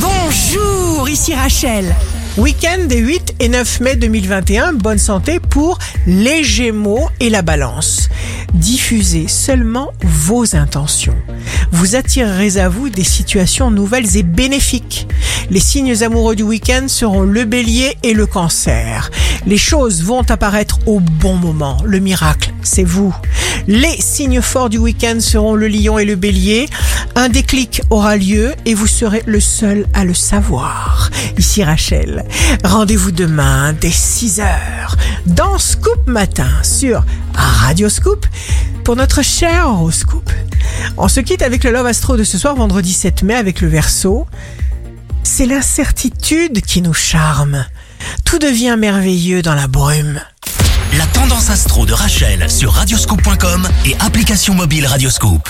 Bonjour, ici Rachel. Week-end des 8 et 9 mai 2021, bonne santé pour les Gémeaux et la Balance. Diffusez seulement vos intentions. Vous attirerez à vous des situations nouvelles et bénéfiques. Les signes amoureux du week-end seront le bélier et le cancer. Les choses vont apparaître au bon moment. Le miracle, c'est vous. Les signes forts du week-end seront le lion et le bélier. Un déclic aura lieu et vous serez le seul à le savoir. Ici Rachel. Rendez-vous demain dès 6h dans Scoop Matin sur Radio Scoop pour notre cher horoscope. On se quitte avec le Love Astro de ce soir vendredi 7 mai avec le Verseau. C'est l'incertitude qui nous charme. Tout devient merveilleux dans la brume. La tendance astro de Rachel sur radioscope.com et application mobile Radioscope.